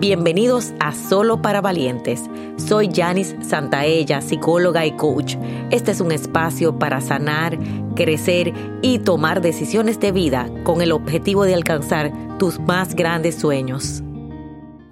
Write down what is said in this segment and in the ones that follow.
Bienvenidos a Solo para Valientes. Soy Janis Santaella, psicóloga y coach. Este es un espacio para sanar, crecer y tomar decisiones de vida con el objetivo de alcanzar tus más grandes sueños.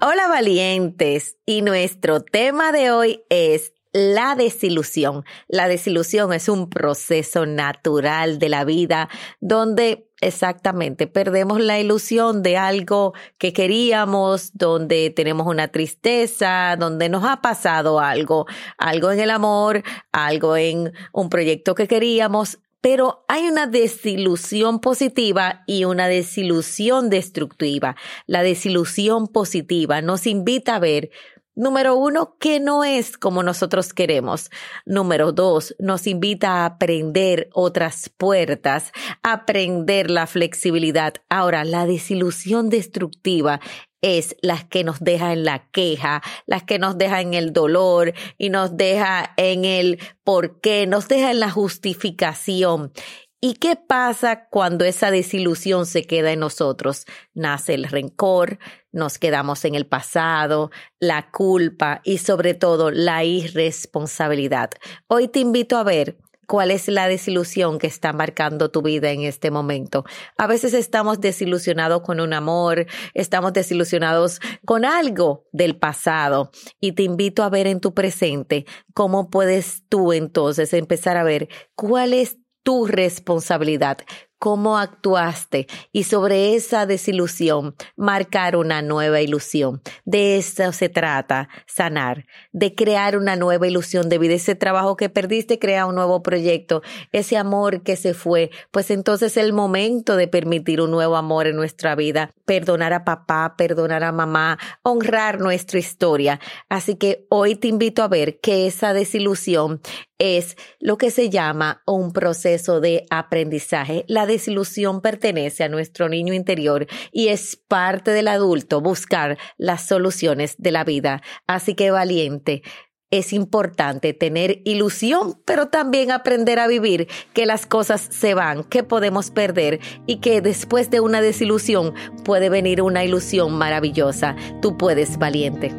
Hola valientes y nuestro tema de hoy es la desilusión. La desilusión es un proceso natural de la vida donde exactamente perdemos la ilusión de algo que queríamos, donde tenemos una tristeza, donde nos ha pasado algo, algo en el amor, algo en un proyecto que queríamos, pero hay una desilusión positiva y una desilusión destructiva. La desilusión positiva nos invita a ver Número uno, que no es como nosotros queremos. Número dos, nos invita a aprender otras puertas, aprender la flexibilidad. Ahora, la desilusión destructiva es las que nos deja en la queja, las que nos deja en el dolor y nos deja en el por qué, nos deja en la justificación. ¿Y qué pasa cuando esa desilusión se queda en nosotros? Nace el rencor, nos quedamos en el pasado, la culpa y sobre todo la irresponsabilidad. Hoy te invito a ver cuál es la desilusión que está marcando tu vida en este momento. A veces estamos desilusionados con un amor, estamos desilusionados con algo del pasado y te invito a ver en tu presente cómo puedes tú entonces empezar a ver cuál es tu responsabilidad, cómo actuaste y sobre esa desilusión marcar una nueva ilusión. De eso se trata, sanar, de crear una nueva ilusión de vida. Ese trabajo que perdiste, crea un nuevo proyecto. Ese amor que se fue, pues entonces es el momento de permitir un nuevo amor en nuestra vida. Perdonar a papá, perdonar a mamá, honrar nuestra historia. Así que hoy te invito a ver que esa desilusión es lo que se llama un proceso de aprendizaje. Desilusión pertenece a nuestro niño interior y es parte del adulto buscar las soluciones de la vida. Así que valiente, es importante tener ilusión, pero también aprender a vivir, que las cosas se van, que podemos perder y que después de una desilusión puede venir una ilusión maravillosa. Tú puedes, valiente.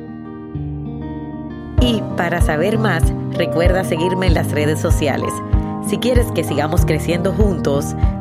Y para saber más, recuerda seguirme en las redes sociales. Si quieres que sigamos creciendo juntos,